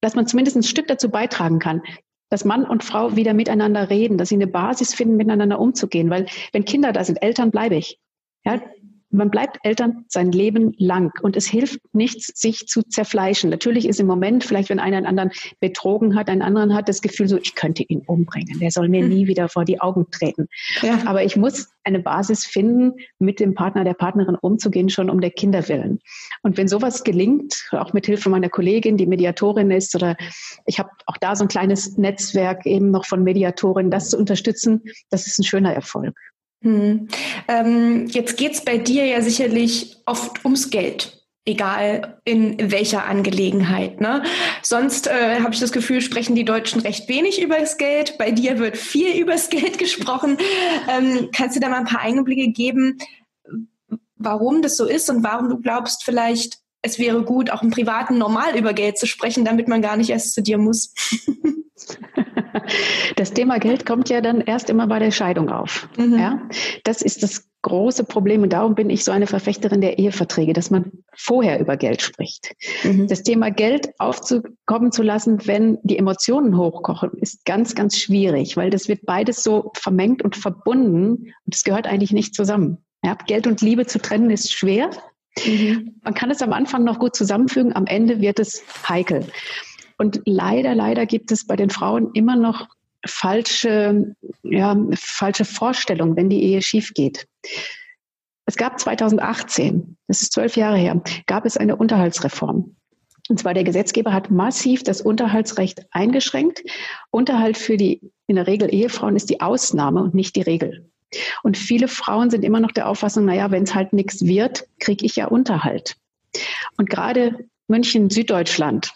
B: dass man zumindest ein Stück dazu beitragen kann, dass Mann und Frau wieder miteinander reden, dass sie eine Basis finden, miteinander umzugehen. Weil wenn Kinder da sind, Eltern bleibe ich. Ja, man bleibt Eltern sein Leben lang und es hilft nichts, sich zu zerfleischen. Natürlich ist im Moment, vielleicht wenn einer einen anderen betrogen hat, einen anderen hat, das Gefühl so, ich könnte ihn umbringen, der soll mir hm. nie wieder vor die Augen treten. Ja. Aber ich muss eine Basis finden, mit dem Partner, der Partnerin umzugehen, schon um der Kinder willen. Und wenn sowas gelingt, auch mit Hilfe meiner Kollegin, die Mediatorin ist, oder ich habe auch da so ein kleines Netzwerk eben noch von Mediatoren, das zu unterstützen, das ist ein schöner Erfolg.
A: Hm. Ähm, jetzt geht's bei dir ja sicherlich oft ums Geld. Egal in welcher Angelegenheit. Ne? Sonst äh, habe ich das Gefühl, sprechen die Deutschen recht wenig über das Geld. Bei dir wird viel [laughs] über das Geld gesprochen. Ähm, kannst du da mal ein paar Einblicke geben, warum das so ist und warum du glaubst, vielleicht es wäre gut, auch im Privaten normal über Geld zu sprechen, damit man gar nicht erst zu dir muss? [laughs] [laughs]
B: Das Thema Geld kommt ja dann erst immer bei der Scheidung auf. Mhm. Ja? Das ist das große Problem und darum bin ich so eine Verfechterin der Eheverträge, dass man vorher über Geld spricht. Mhm. Das Thema Geld aufzukommen zu lassen, wenn die Emotionen hochkochen, ist ganz, ganz schwierig, weil das wird beides so vermengt und verbunden und es gehört eigentlich nicht zusammen. Ja? Geld und Liebe zu trennen ist schwer. Mhm. Man kann es am Anfang noch gut zusammenfügen, am Ende wird es heikel. Und leider, leider gibt es bei den Frauen immer noch falsche, ja, falsche Vorstellungen, wenn die Ehe schief geht. Es gab 2018, das ist zwölf Jahre her, gab es eine Unterhaltsreform. Und zwar der Gesetzgeber hat massiv das Unterhaltsrecht eingeschränkt. Unterhalt für die in der Regel Ehefrauen ist die Ausnahme und nicht die Regel. Und viele Frauen sind immer noch der Auffassung, naja, wenn es halt nichts wird, kriege ich ja Unterhalt. Und gerade München, Süddeutschland,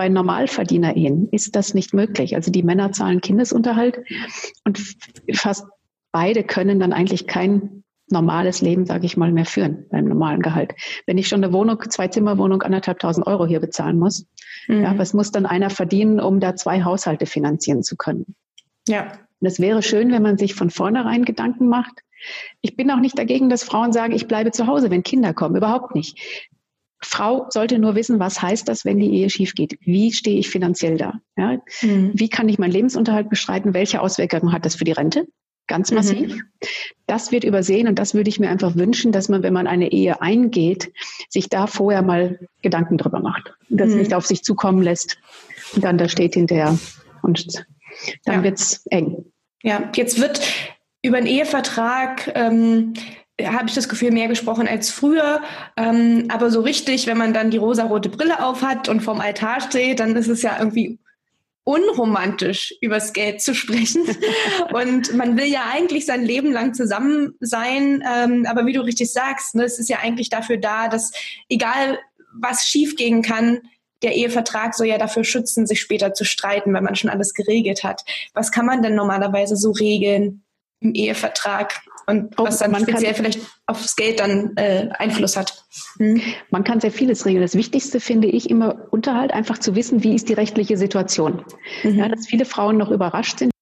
B: bei Normalverdiener-Ehen ist das nicht möglich. Also die Männer zahlen Kindesunterhalt und fast beide können dann eigentlich kein normales Leben, sage ich mal, mehr führen beim normalen Gehalt. Wenn ich schon eine Wohnung, zwei Zimmerwohnung, anderthalbtausend Euro hier bezahlen muss, mhm. ja, was muss dann einer verdienen, um da zwei Haushalte finanzieren zu können? Ja. Und es wäre schön, wenn man sich von vornherein Gedanken macht. Ich bin auch nicht dagegen, dass Frauen sagen, ich bleibe zu Hause, wenn Kinder kommen. Überhaupt nicht. Frau sollte nur wissen, was heißt das, wenn die Ehe schief geht? Wie stehe ich finanziell da? Ja? Mhm. Wie kann ich meinen Lebensunterhalt bestreiten? Welche Auswirkungen hat das für die Rente? Ganz mhm. massiv. Mhm. Das wird übersehen und das würde ich mir einfach wünschen, dass man, wenn man eine Ehe eingeht, sich da vorher mal Gedanken drüber macht und das mhm. nicht auf sich zukommen lässt und dann da steht hinterher und dann ja. es eng.
A: Ja, jetzt wird über einen Ehevertrag ähm, habe ich das Gefühl, mehr gesprochen als früher. Ähm, aber so richtig, wenn man dann die rosarote Brille aufhat und vorm Altar steht, dann ist es ja irgendwie unromantisch, übers Geld zu sprechen. [laughs] und man will ja eigentlich sein Leben lang zusammen sein. Ähm, aber wie du richtig sagst, ne, es ist ja eigentlich dafür da, dass egal was schiefgehen kann, der Ehevertrag soll ja dafür schützen, sich später zu streiten, wenn man schon alles geregelt hat. Was kann man denn normalerweise so regeln im Ehevertrag? Und oh, was dann speziell vielleicht aufs Geld dann äh, Einfluss hat.
B: Hm. Man kann sehr vieles regeln. Das Wichtigste finde ich immer Unterhalt, einfach zu wissen, wie ist die rechtliche Situation. Mhm. Ja, dass viele Frauen noch überrascht sind.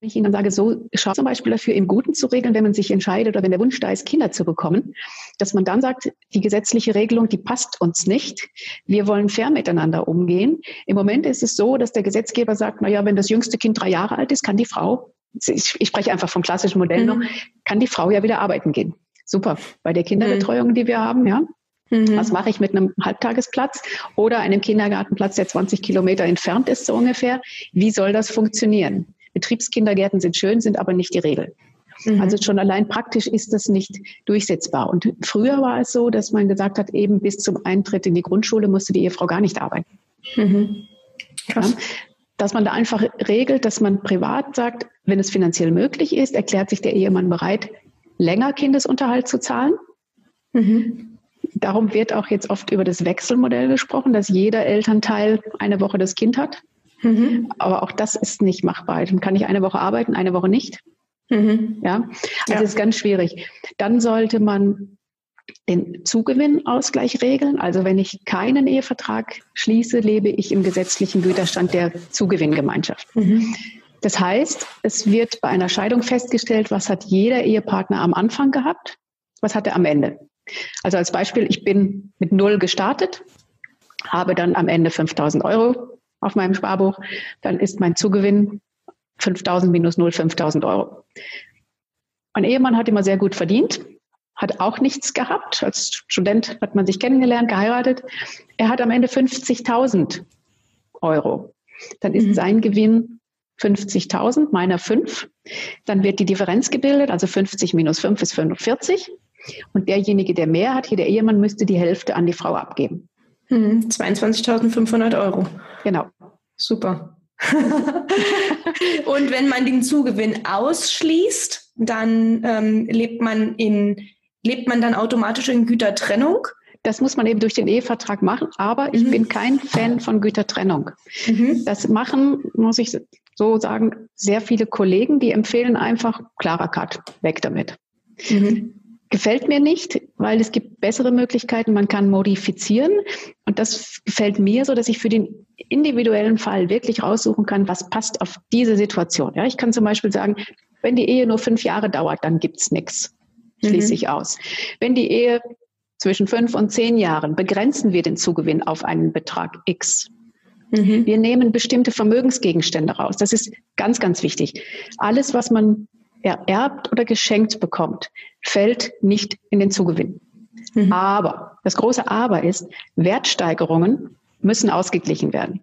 B: Wenn ich ihnen dann sage, so schau zum Beispiel dafür, im Guten zu regeln, wenn man sich entscheidet oder wenn der Wunsch da ist, Kinder zu bekommen, dass man dann sagt, die gesetzliche Regelung, die passt uns nicht. Wir wollen fair miteinander umgehen. Im Moment ist es so, dass der Gesetzgeber sagt, na ja, wenn das jüngste Kind drei Jahre alt ist, kann die Frau ich, ich spreche einfach vom klassischen Modell mhm. noch, kann die Frau ja wieder arbeiten gehen. Super. Bei der Kinderbetreuung, mhm. die wir haben, ja. Mhm. Was mache ich mit einem Halbtagesplatz oder einem Kindergartenplatz, der 20 Kilometer entfernt ist, so ungefähr? Wie soll das funktionieren? Betriebskindergärten sind schön, sind aber nicht die Regel. Mhm. Also schon allein praktisch ist das nicht durchsetzbar. Und früher war es so, dass man gesagt hat, eben bis zum Eintritt in die Grundschule musste die Ehefrau gar nicht arbeiten. Mhm. Ja? Dass man da einfach regelt, dass man privat sagt, wenn es finanziell möglich ist, erklärt sich der Ehemann bereit, länger Kindesunterhalt zu zahlen. Mhm. Darum wird auch jetzt oft über das Wechselmodell gesprochen, dass jeder Elternteil eine Woche das Kind hat. Mhm. Aber auch das ist nicht machbar. Dann kann ich eine Woche arbeiten, eine Woche nicht. Mhm. Ja, also ja. ist ganz schwierig. Dann sollte man den Zugewinnausgleich regeln. Also wenn ich keinen Ehevertrag schließe, lebe ich im gesetzlichen Güterstand der Zugewinngemeinschaft. Mhm. Das heißt, es wird bei einer Scheidung festgestellt, was hat jeder Ehepartner am Anfang gehabt, was hat er am Ende. Also als Beispiel, ich bin mit Null gestartet, habe dann am Ende 5000 Euro auf meinem Sparbuch, dann ist mein Zugewinn 5000 minus 0, 5000 Euro. Mein Ehemann hat immer sehr gut verdient, hat auch nichts gehabt. Als Student hat man sich kennengelernt, geheiratet. Er hat am Ende 50.000 Euro. Dann ist mhm. sein Gewinn 50.000, meiner 5. Dann wird die Differenz gebildet, also 50 minus 5 ist 45. Und derjenige, der mehr hat, hier der Ehemann, müsste die Hälfte an die Frau abgeben.
A: Hm, 22.500 Euro.
B: Genau.
A: Super. [laughs] und wenn man den Zugewinn ausschließt, dann ähm, lebt man in lebt man dann automatisch in Gütertrennung?
B: Das muss man eben durch den Ehevertrag machen, aber mhm. ich bin kein Fan von Gütertrennung. Mhm. Das machen, muss ich so sagen, sehr viele Kollegen, die empfehlen einfach klarer Cut, weg damit. Mhm. Gefällt mir nicht, weil es gibt bessere Möglichkeiten, man kann modifizieren. Und das gefällt mir so, dass ich für den individuellen Fall wirklich raussuchen kann, was passt auf diese Situation. Ja, ich kann zum Beispiel sagen, wenn die Ehe nur fünf Jahre dauert, dann gibt's nichts. Schließe mhm. ich aus. Wenn die Ehe zwischen fünf und zehn Jahren begrenzen wir den Zugewinn auf einen Betrag X. Mhm. Wir nehmen bestimmte Vermögensgegenstände raus. Das ist ganz, ganz wichtig. Alles, was man ererbt oder geschenkt bekommt, fällt nicht in den Zugewinn. Mhm. Aber, das große Aber ist, Wertsteigerungen müssen ausgeglichen werden.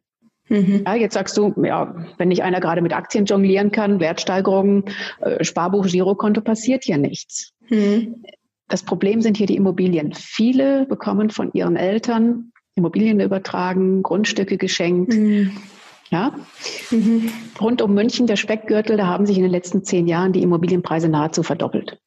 B: Mhm. Ja, jetzt sagst du, ja, wenn nicht einer gerade mit Aktien jonglieren kann, Wertsteigerungen, äh, Sparbuch, Girokonto, passiert ja nichts. Mhm. Das Problem sind hier die Immobilien. Viele bekommen von ihren Eltern Immobilien übertragen, Grundstücke geschenkt. Mhm. Ja? Mhm. Rund um München, der Speckgürtel, da haben sich in den letzten zehn Jahren die Immobilienpreise nahezu verdoppelt.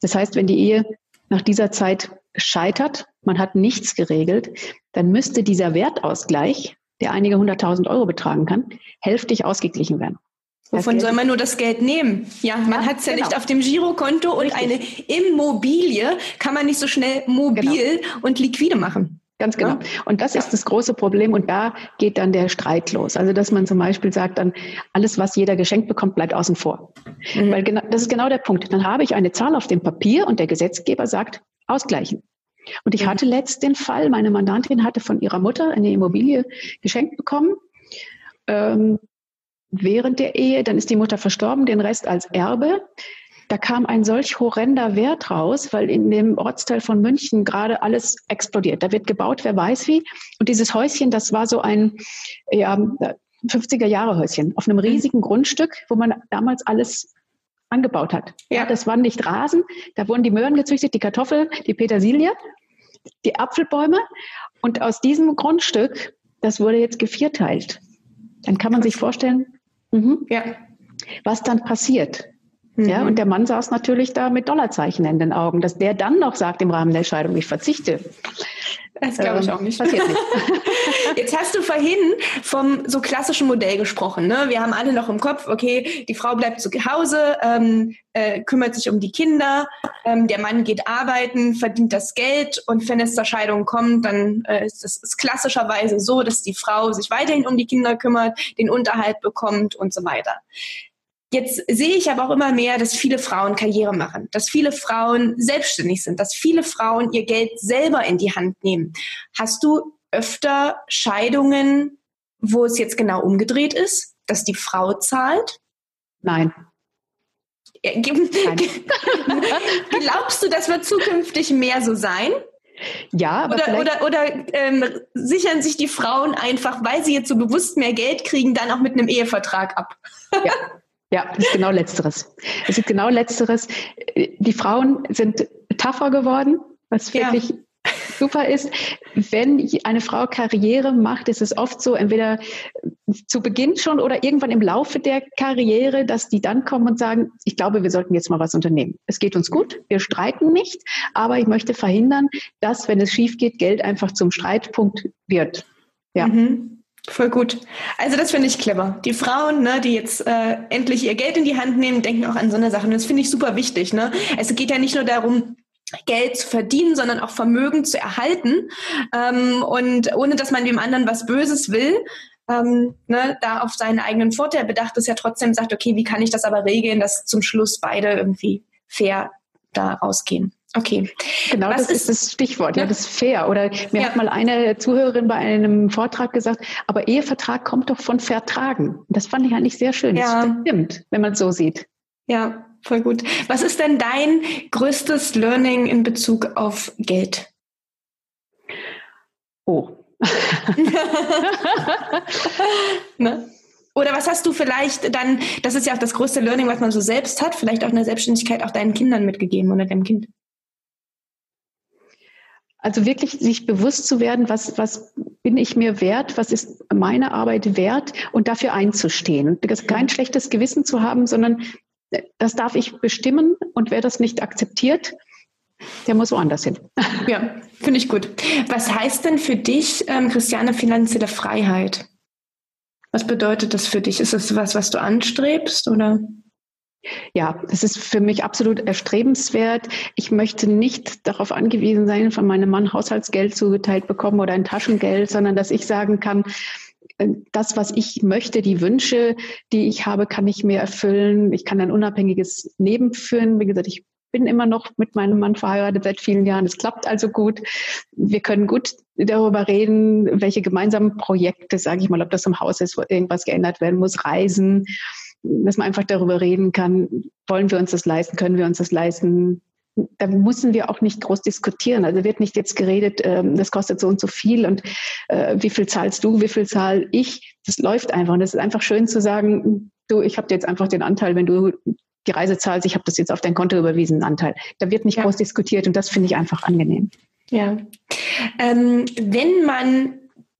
B: Das heißt, wenn die Ehe nach dieser Zeit scheitert, man hat nichts geregelt, dann müsste dieser Wertausgleich, der einige hunderttausend Euro betragen kann, hälftig ausgeglichen werden.
A: Wovon soll man nur das Geld nehmen? Ja, man ja, hat es ja genau. nicht auf dem Girokonto und eine Immobilie kann man nicht so schnell mobil genau. und liquide machen.
B: Ganz genau. Und das ist das große Problem und da geht dann der Streit los. Also dass man zum Beispiel sagt dann, alles, was jeder geschenkt bekommt, bleibt außen vor. Mhm. Weil genau, das ist genau der Punkt. Dann habe ich eine Zahl auf dem Papier und der Gesetzgeber sagt, ausgleichen. Und ich hatte letzt den Fall, meine Mandantin hatte von ihrer Mutter eine Immobilie geschenkt bekommen. Ähm, während der Ehe, dann ist die Mutter verstorben, den Rest als Erbe. Da kam ein solch horrender Wert raus, weil in dem Ortsteil von München gerade alles explodiert. Da wird gebaut, wer weiß wie. Und dieses Häuschen, das war so ein ja, 50er Jahre Häuschen auf einem riesigen mhm. Grundstück, wo man damals alles angebaut hat. Ja, das waren nicht Rasen, da wurden die Möhren gezüchtet, die Kartoffeln, die Petersilie, die Apfelbäume. Und aus diesem Grundstück, das wurde jetzt gevierteilt. Dann kann man sich vorstellen, Mhm. Ja. Was dann passiert? Mhm. Ja, und der Mann saß natürlich da mit Dollarzeichen in den Augen, dass der dann noch sagt im Rahmen der Scheidung, ich verzichte.
A: Das glaube ich ähm, auch nicht. Passiert nicht. [laughs] Jetzt hast du vorhin vom so klassischen Modell gesprochen. Ne? Wir haben alle noch im Kopf, okay, die Frau bleibt zu Hause, ähm, äh, kümmert sich um die Kinder, ähm, der Mann geht arbeiten, verdient das Geld und wenn es zur Scheidung kommt, dann äh, ist es klassischerweise so, dass die Frau sich weiterhin um die Kinder kümmert, den Unterhalt bekommt und so weiter. Jetzt sehe ich aber auch immer mehr, dass viele Frauen Karriere machen, dass viele Frauen selbstständig sind, dass viele Frauen ihr Geld selber in die Hand nehmen. Hast du öfter Scheidungen, wo es jetzt genau umgedreht ist, dass die Frau zahlt?
B: Nein.
A: Nein. [laughs] Glaubst du, das wird zukünftig mehr so sein?
B: Ja,
A: aber oder, oder, oder ähm, sichern sich die Frauen einfach, weil sie jetzt so bewusst mehr Geld kriegen, dann auch mit einem Ehevertrag ab?
B: Ja, [laughs] Ja, das ist genau Letzteres. Es ist genau Letzteres. Die Frauen sind tougher geworden, was wirklich ja. super ist, wenn eine Frau Karriere macht, ist es oft so, entweder zu Beginn schon oder irgendwann im Laufe der Karriere, dass die dann kommen und sagen, ich glaube, wir sollten jetzt mal was unternehmen. Es geht uns gut, wir streiten nicht, aber ich möchte verhindern, dass, wenn es schief geht, Geld einfach zum Streitpunkt wird.
A: Ja. Mhm. Voll gut. Also das finde ich clever. Die Frauen, ne, die jetzt äh, endlich ihr Geld in die Hand nehmen, denken auch an so eine Sache. Und das finde ich super wichtig. Ne? Es geht ja nicht nur darum, Geld zu verdienen, sondern auch Vermögen zu erhalten. Ähm, und ohne dass man dem anderen was Böses will, ähm, ne, da auf seinen eigenen Vorteil bedacht ist, ja trotzdem sagt, okay, wie kann ich das aber regeln, dass zum Schluss beide irgendwie fair da rausgehen. Okay.
B: Genau, Was das ist, ist das Stichwort, ja, das ist fair. Oder mir ja. hat mal eine Zuhörerin bei einem Vortrag gesagt, aber Ehevertrag kommt doch von Vertragen. Das fand ich eigentlich sehr schön. Ja. Das stimmt, wenn man es so sieht.
A: Ja, voll gut. Was ist denn dein größtes Learning in Bezug auf Geld?
B: Oh. [laughs]
A: ne? Oder was hast du vielleicht dann, das ist ja auch das größte Learning, was man so selbst hat, vielleicht auch in der Selbstständigkeit auch deinen Kindern mitgegeben oder deinem Kind?
B: Also wirklich sich bewusst zu werden, was, was bin ich mir wert, was ist meine Arbeit wert und dafür einzustehen. Das kein schlechtes Gewissen zu haben, sondern das darf ich bestimmen und wer das nicht akzeptiert, der muss woanders hin. [laughs]
A: Ja, finde ich gut. Was heißt denn für dich, ähm, Christiane, finanzielle Freiheit? Was bedeutet das für dich? Ist das was, was du anstrebst oder?
B: Ja, das ist für mich absolut erstrebenswert. Ich möchte nicht darauf angewiesen sein, von meinem Mann Haushaltsgeld zugeteilt bekommen oder ein Taschengeld, sondern dass ich sagen kann, äh, das, was ich möchte, die Wünsche, die ich habe, kann ich mir erfüllen. Ich kann ein unabhängiges Leben führen. Wie gesagt, ich bin immer noch mit meinem Mann verheiratet seit vielen Jahren. Es klappt also gut. Wir können gut darüber reden, welche gemeinsamen Projekte, sage ich mal, ob das im Haus ist, wo irgendwas geändert werden muss, Reisen, dass man einfach darüber reden kann, wollen wir uns das leisten, können wir uns das leisten, da müssen wir auch nicht groß diskutieren. Also wird nicht jetzt geredet, ähm, das kostet so und so viel und äh, wie viel zahlst du, wie viel zahl ich. Das läuft einfach. Und es ist einfach schön zu sagen, du, ich habe jetzt einfach den Anteil, wenn du die Reise zahlst, ich habe das jetzt auf dein Konto überwiesen, Anteil. Da wird nicht ja. groß diskutiert und das finde ich einfach angenehm.
A: Ja. Ähm, wenn man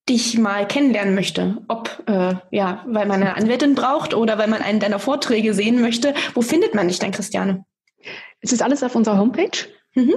A: dich mal kennenlernen möchte, ob äh, ja, weil man eine Anwältin braucht oder weil man einen deiner Vorträge sehen möchte, wo findet man dich denn, Christiane?
B: Es ist alles auf unserer Homepage. Mhm.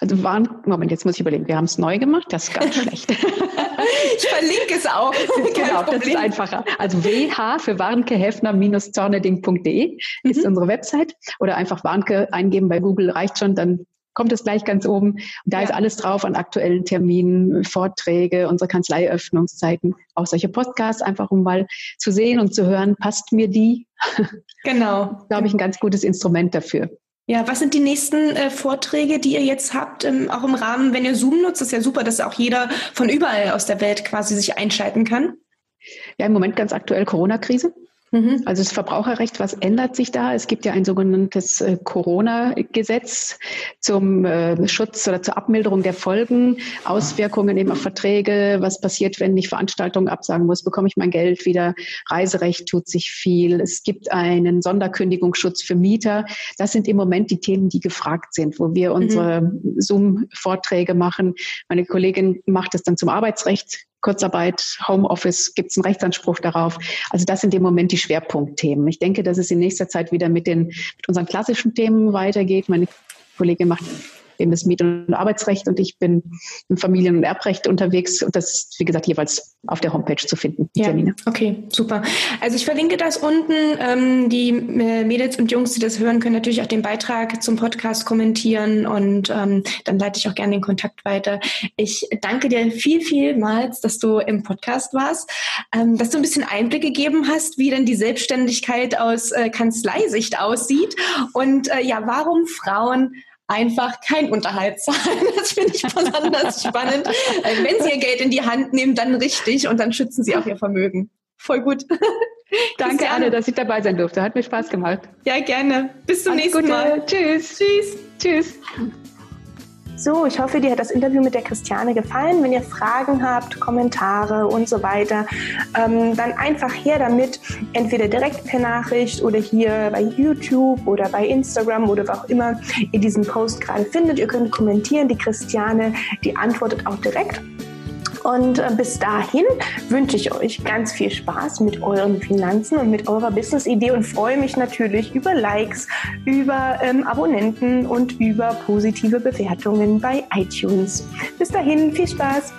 B: Also waren, Moment, jetzt muss ich überlegen, wir haben es neu gemacht, das ist ganz [laughs] schlecht.
A: ich verlinke es auch. [laughs]
B: genau, das ist einfacher. Also WH für warnke-zorneding.de mhm. ist unsere Website oder einfach Warnke eingeben bei Google reicht schon, dann kommt es gleich ganz oben. Und da ja. ist alles drauf an aktuellen Terminen, Vorträge, unsere Kanzleiöffnungszeiten, auch solche Podcasts, einfach um mal zu sehen und zu hören, passt mir die? [laughs]
A: Genau.
B: Glaube ich, ein ganz gutes Instrument dafür.
A: Ja, was sind die nächsten äh, Vorträge, die ihr jetzt habt, ähm, auch im Rahmen, wenn ihr Zoom nutzt, ist ja super, dass auch jeder von überall aus der Welt quasi sich einschalten kann.
B: Ja, im Moment ganz aktuell Corona-Krise. Mhm. Also das Verbraucherrecht, was ändert sich da? Es gibt ja ein sogenanntes äh, Corona-Gesetz zum äh, Schutz oder zur Abmilderung der Folgen, Auswirkungen eben auf Verträge, was passiert, wenn ich Veranstaltungen absagen muss, bekomme ich mein Geld wieder, Reiserecht tut sich viel, es gibt einen Sonderkündigungsschutz für Mieter. Das sind im Moment die Themen, die gefragt sind, wo wir unsere mhm. Zoom-Vorträge machen. Meine Kollegin macht es dann zum Arbeitsrecht Kurzarbeit, Homeoffice, gibt es einen Rechtsanspruch darauf? Also das sind im Moment die Schwerpunktthemen. Ich denke, dass es in nächster Zeit wieder mit den mit unseren klassischen Themen weitergeht. Meine Kollegin macht eben das Miet- und Arbeitsrecht und ich bin im Familien- und Erbrecht unterwegs und das ist, wie gesagt, jeweils auf der Homepage zu finden,
A: die ja, Termine. Okay, super. Also ich verlinke das unten. Ähm, die äh, Mädels und Jungs, die das hören, können natürlich auch den Beitrag zum Podcast kommentieren und ähm, dann leite ich auch gerne den Kontakt weiter. Ich danke dir viel, vielmals, dass du im Podcast warst, ähm, dass du ein bisschen Einblick gegeben hast, wie denn die Selbstständigkeit aus äh, Kanzleisicht aussieht und äh, ja, warum Frauen einfach kein Unterhalt zahlen. [laughs] Das finde ich besonders [laughs] spannend. Wenn sie ihr Geld in die Hand nehmen, dann richtig und dann schützen sie auch ihr Vermögen. Voll gut. [laughs]
B: Danke, Anne, dass ich dabei sein durfte. Hat mir Spaß gemacht.
A: Ja, gerne. Bis zum Alles nächsten Gute. Mal.
B: Tschüss. Tschüss. Tschüss.
A: So, ich hoffe, dir hat das Interview mit der Christiane gefallen. Wenn ihr Fragen habt, Kommentare und so weiter, ähm, dann einfach her damit, entweder direkt per Nachricht oder hier bei YouTube oder bei Instagram oder wo auch immer ihr diesen Post gerade findet. Ihr könnt kommentieren. Die Christiane, die antwortet auch direkt. Und äh, bis dahin wünsche ich euch ganz viel Spaß mit euren Finanzen und mit eurer Business-Idee und freue mich natürlich über Likes, über ähm, Abonnenten und über positive Bewertungen bei iTunes. Bis dahin, viel Spaß!